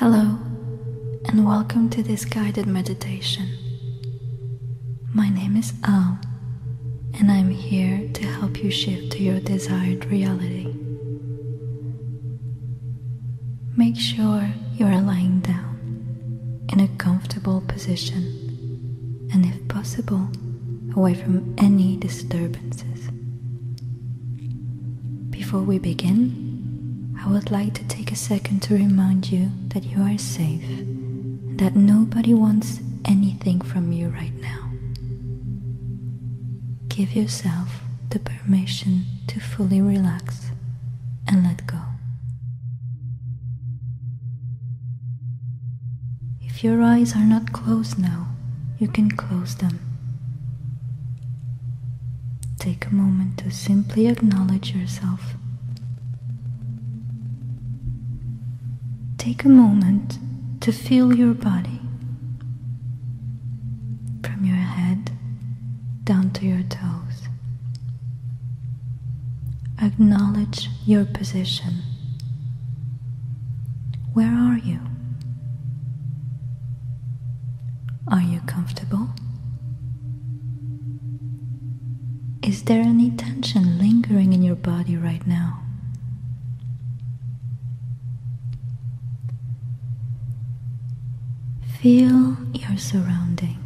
Hello, and welcome to this guided meditation. My name is Al, and I'm here to help you shift to your desired reality. Make sure you are lying down in a comfortable position, and if possible, away from any disturbances. Before we begin, I would like to take a second to remind you that you are safe that nobody wants anything from you right now. Give yourself the permission to fully relax and let go. If your eyes are not closed now, you can close them. Take a moment to simply acknowledge yourself Take a moment to feel your body from your head down to your toes. Acknowledge your position. Where are you? Are you comfortable? Is there any tension lingering in your body right now? Feel your surroundings.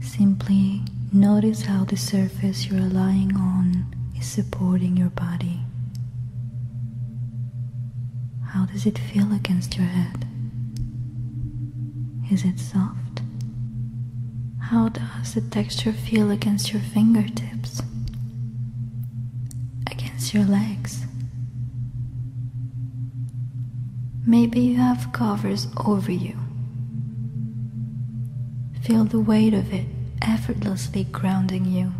Simply notice how the surface you're lying on is supporting your body. How does it feel against your head? Is it soft? How does the texture feel against your fingertips? Against your legs? Maybe you have covers over you. Feel the weight of it effortlessly grounding you.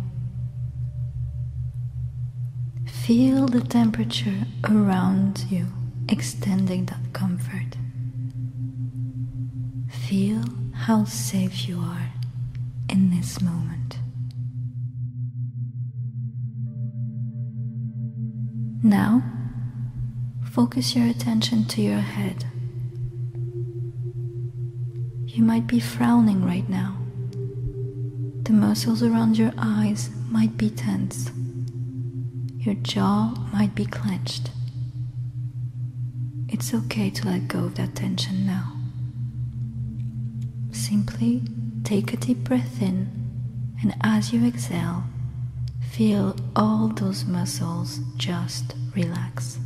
Feel the temperature around you extending that comfort. Feel how safe you are in this moment. Now, Focus your attention to your head. You might be frowning right now. The muscles around your eyes might be tense. Your jaw might be clenched. It's okay to let go of that tension now. Simply take a deep breath in, and as you exhale, feel all those muscles just relax.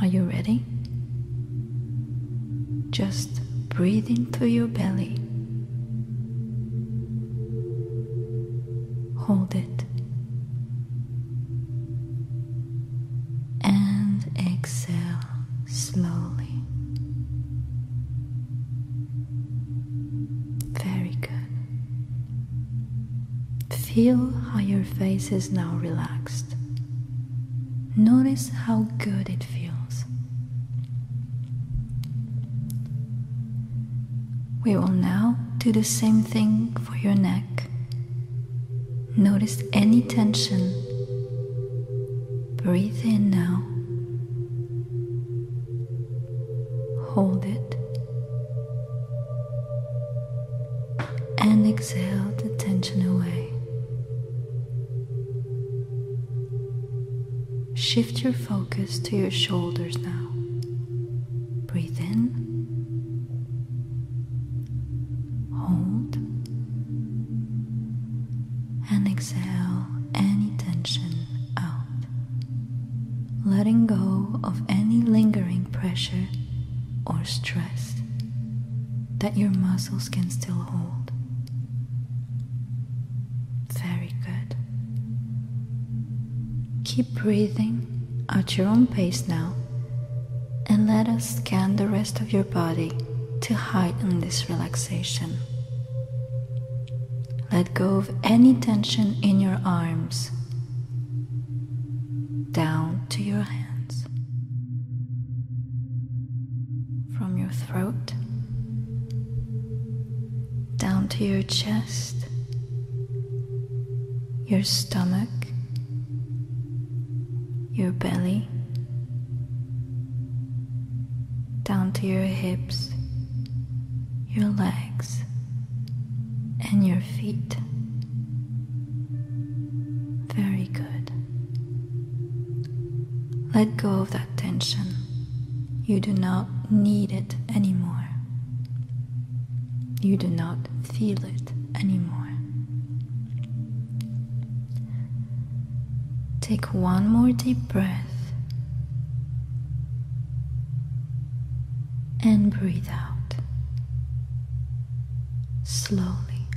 Are you ready? Just breathe into your belly. Hold it. And exhale slowly. Very good. Feel how your face is now relaxed. Notice how good it feels. We will now do the same thing for your neck. Notice any tension. Breathe in now. Hold it. And exhale the tension away. Shift your focus to your shoulders now. Letting go of any lingering pressure or stress that your muscles can still hold. Very good. Keep breathing at your own pace now and let us scan the rest of your body to heighten this relaxation. Let go of any tension in your arms, to your chest, your stomach, your belly, down to your hips, your legs, and your feet. Very good. Let go of that tension. You do not need it anymore. You do not feel it anymore. Take one more deep breath and breathe out slowly,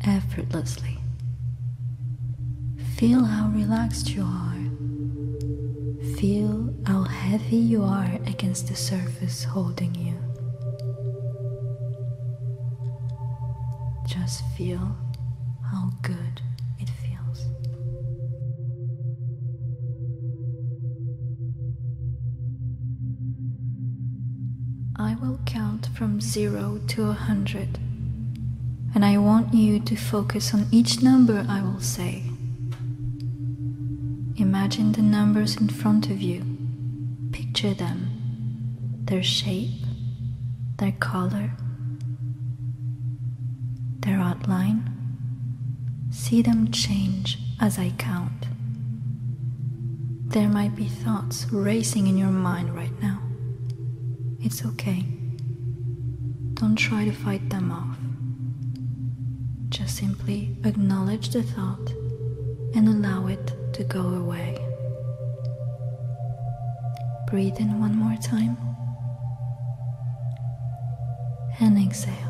effortlessly. Feel how relaxed you are. Feel how heavy you are against the surface holding you. Feel how good it feels. I will count from zero to a hundred, and I want you to focus on each number I will say. Imagine the numbers in front of you, picture them, their shape, their color, their outline. See them change as I count. There might be thoughts racing in your mind right now. It's okay. Don't try to fight them off. Just simply acknowledge the thought and allow it to go away. Breathe in one more time and exhale.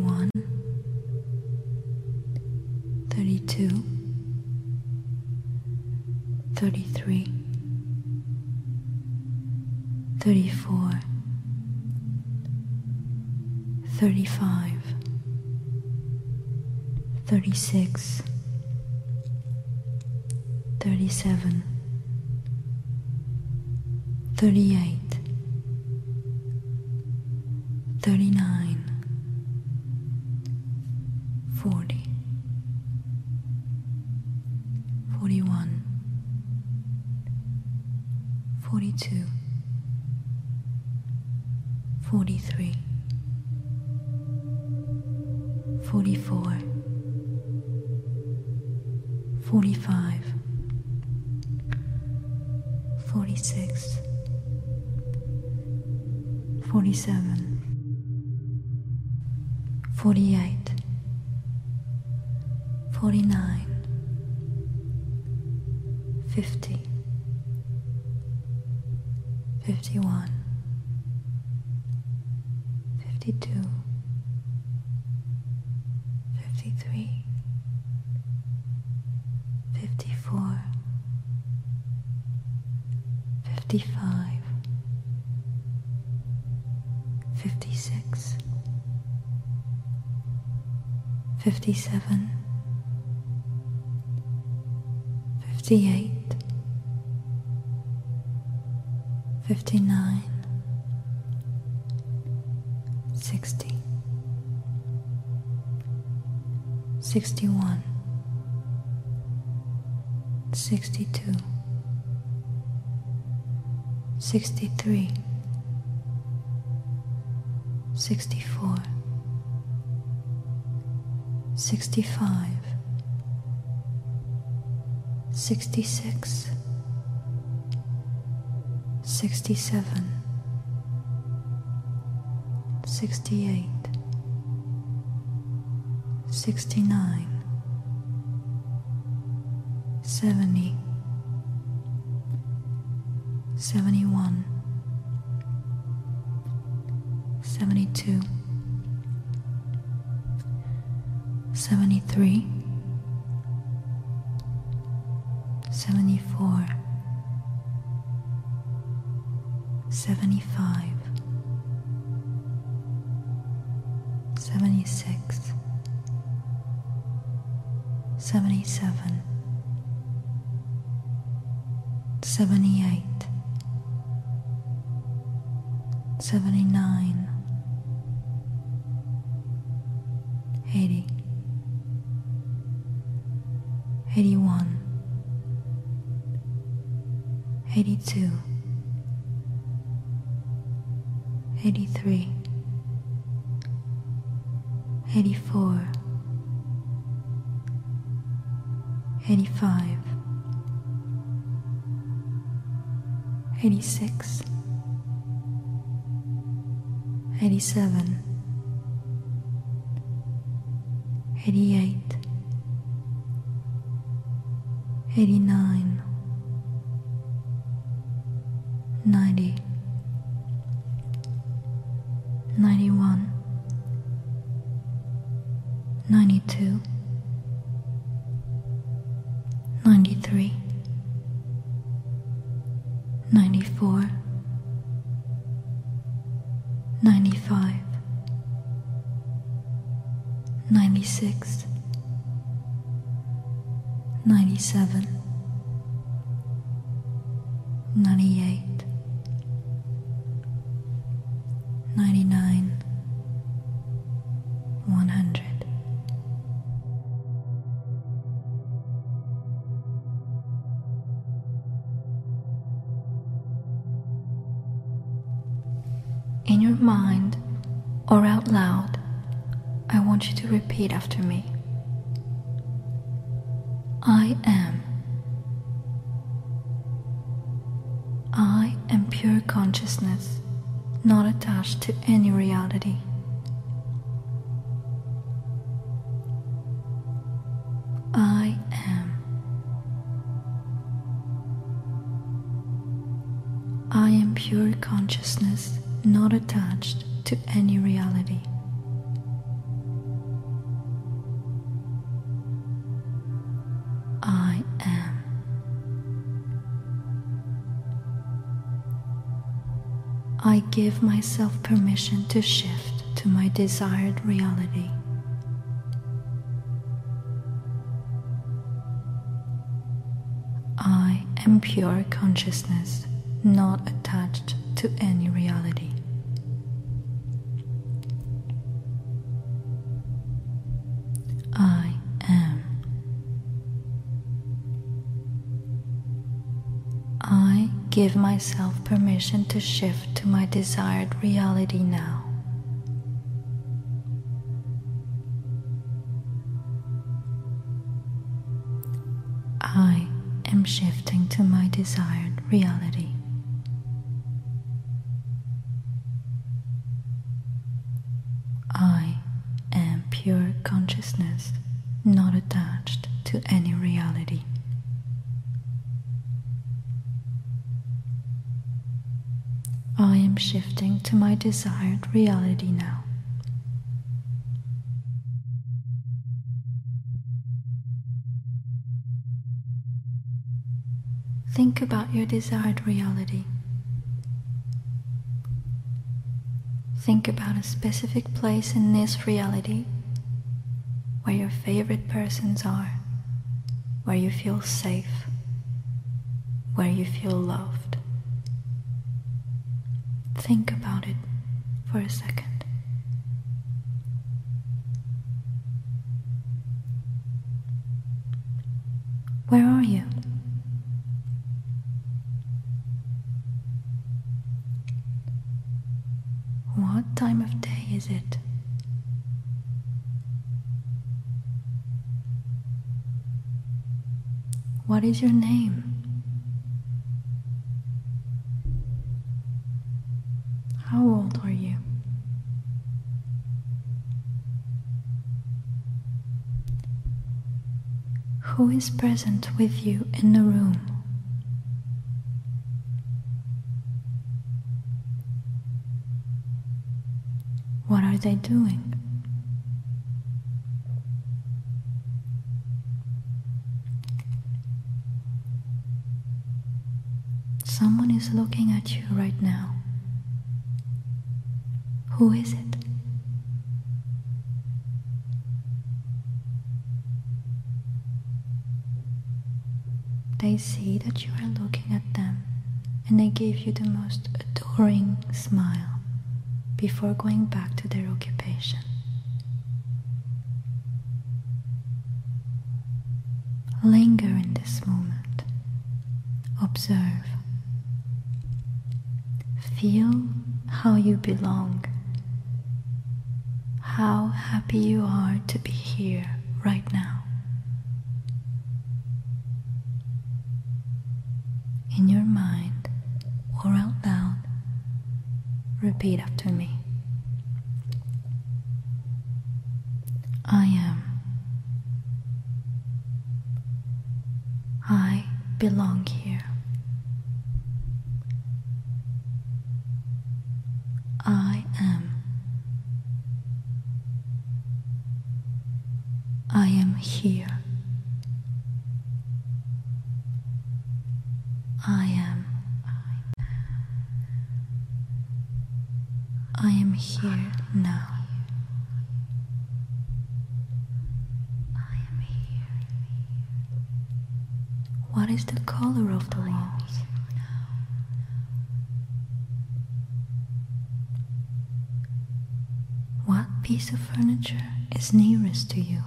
31 32 33 34 35 36 37 38 39 57 58 59 60 61 62 63 65 66 67 68 69 70 71 72 73 74 75 82 83 84 85 86 87 88 89 In your mind or out loud, I want you to repeat after me. I am. I am pure consciousness, not attached to any reality. Give myself permission to shift to my desired reality. I am pure consciousness, not attached to any reality. Give myself permission to shift to my desired reality now. desired reality now. Think about your desired reality. Think about a specific place in this reality where your favorite persons are, where you feel safe, where you feel loved. Think about it for a second. Where are you? What time of day is it? What is your name? How old are you? Who is present with you in the room? What are they doing? Someone is looking at you right now. Who is it? They see that you are looking at them and they give you the most adoring smile before going back to their occupation. Linger in this moment. Observe. Feel how you belong. How happy you are to be here right now. In your mind or out loud, repeat after me. I am. I belong here. I am. I am here. I am. I am here now. I am here. What is the color of the walls? What piece of furniture is nearest to you?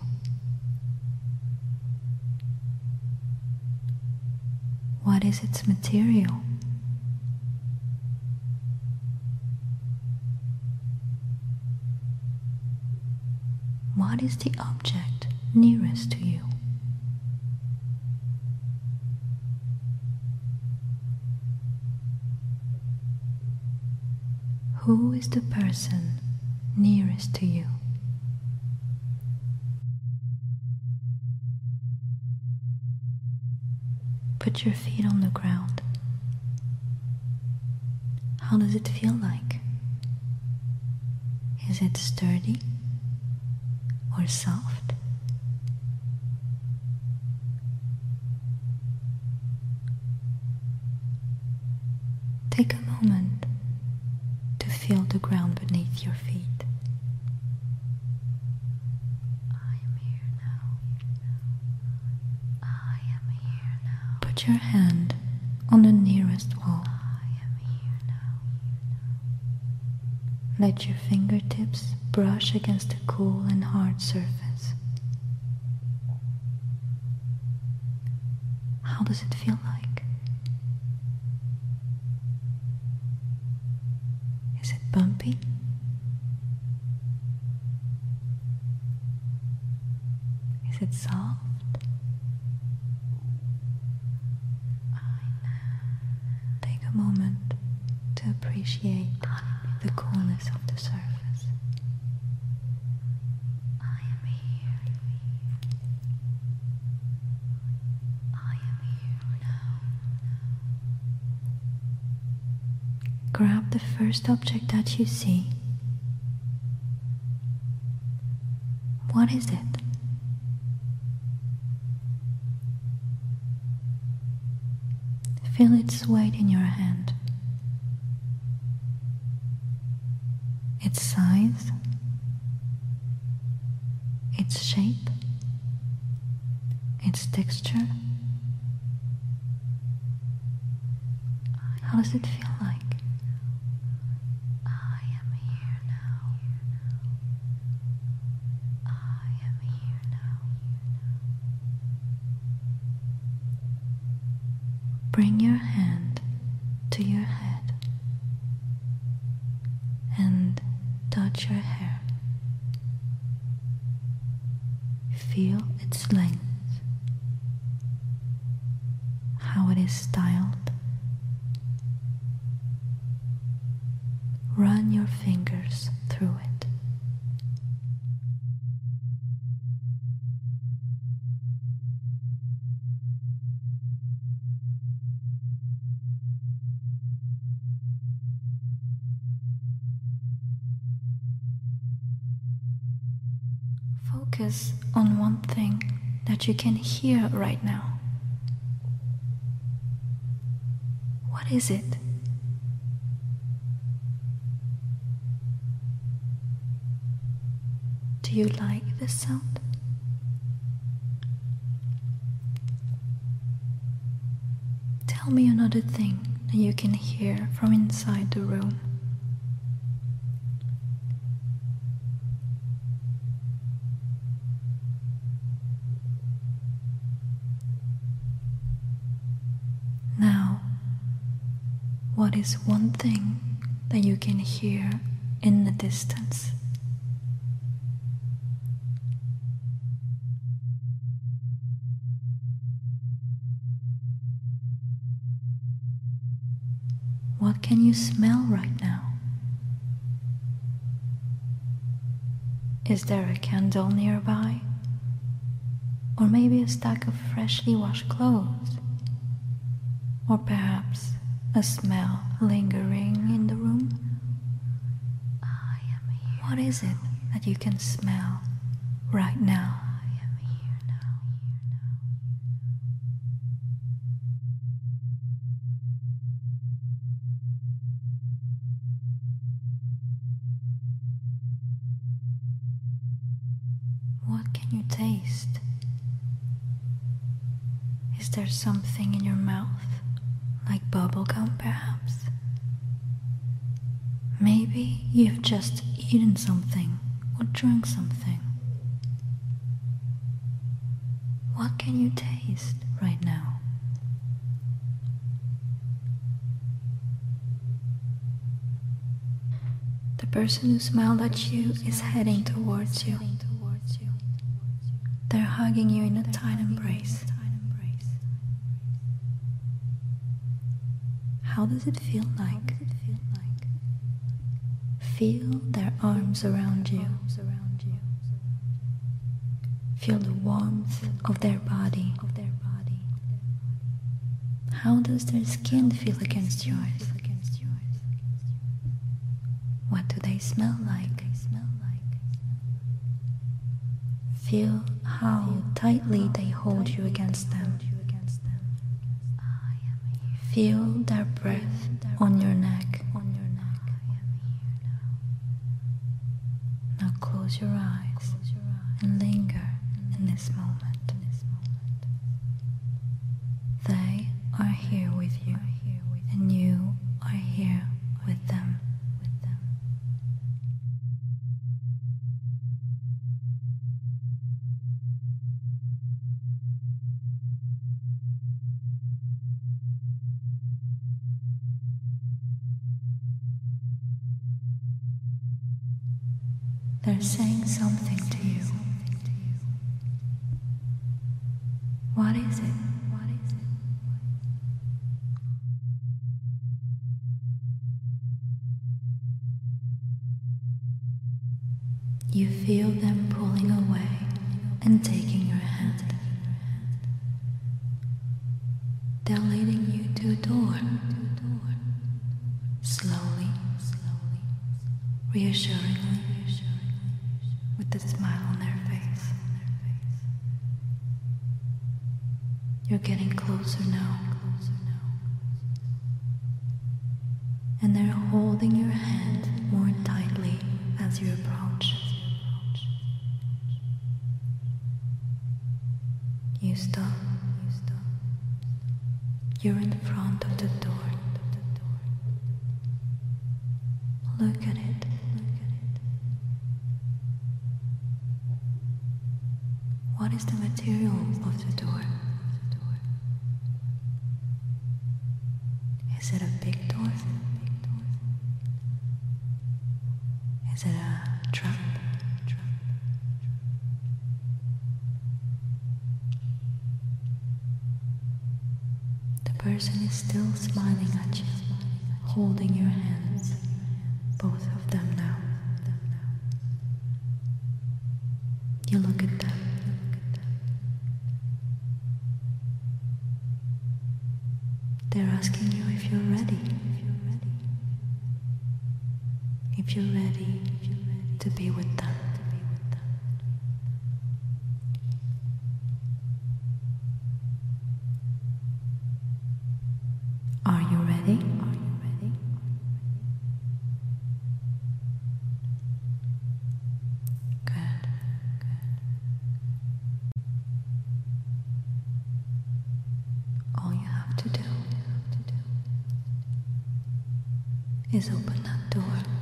What is its material? Is the object nearest to you? Who is the person nearest to you? Put your feet on the ground. How does it feel like? Is it sturdy or soft? Take a moment to feel the ground beneath your feet. I am here now. I am here now. Put your hand on the nearest wall. I am here now. Let your fingertips brush against a cool and hard surface. How does it feel like? Is it bumpy? Is it soft? Take a moment to appreciate the coolness of the surface. I am here. I am here now. Grab the first object that you see. What is it? Feel its weight in your hand. its size, its shape, its texture. How does it feel like? I am here now. I am here now. Bring your hand to your head and touch your hair. Feel its length, how it is styled. Run your fingers through it. Focus on one thing you can hear right now. What is it? Do you like this sound? Tell me another thing that you can hear from inside the room. Now, what is one thing that you can hear in the distance? What can you smell right now? Is there a candle nearby? Or maybe a stack of freshly washed clothes? Or perhaps a smell lingering in the room? I am here. What is it that you can smell right now? I am here now. What can you taste? Is there something in your mouth, like bubblegum perhaps? Maybe you've just eaten something or drunk something. What can you taste right now? The person who smiled at you is heading towards you. They're hugging you in a tight embrace. How does it feel like? Feel their arms around you. Feel the warmth of their body. How does their skin feel against yours? What do they smell like? Feel how tightly they hold you against them. Feel their breath on your neck. Now close your eyes and linger in this moment. They are here with you, and you are here with them. They're saying something to you. What is it? What is it? You feel them pulling away and taking your hand. They're leading you to a door. Slowly, slowly, reassuringly, is open that door.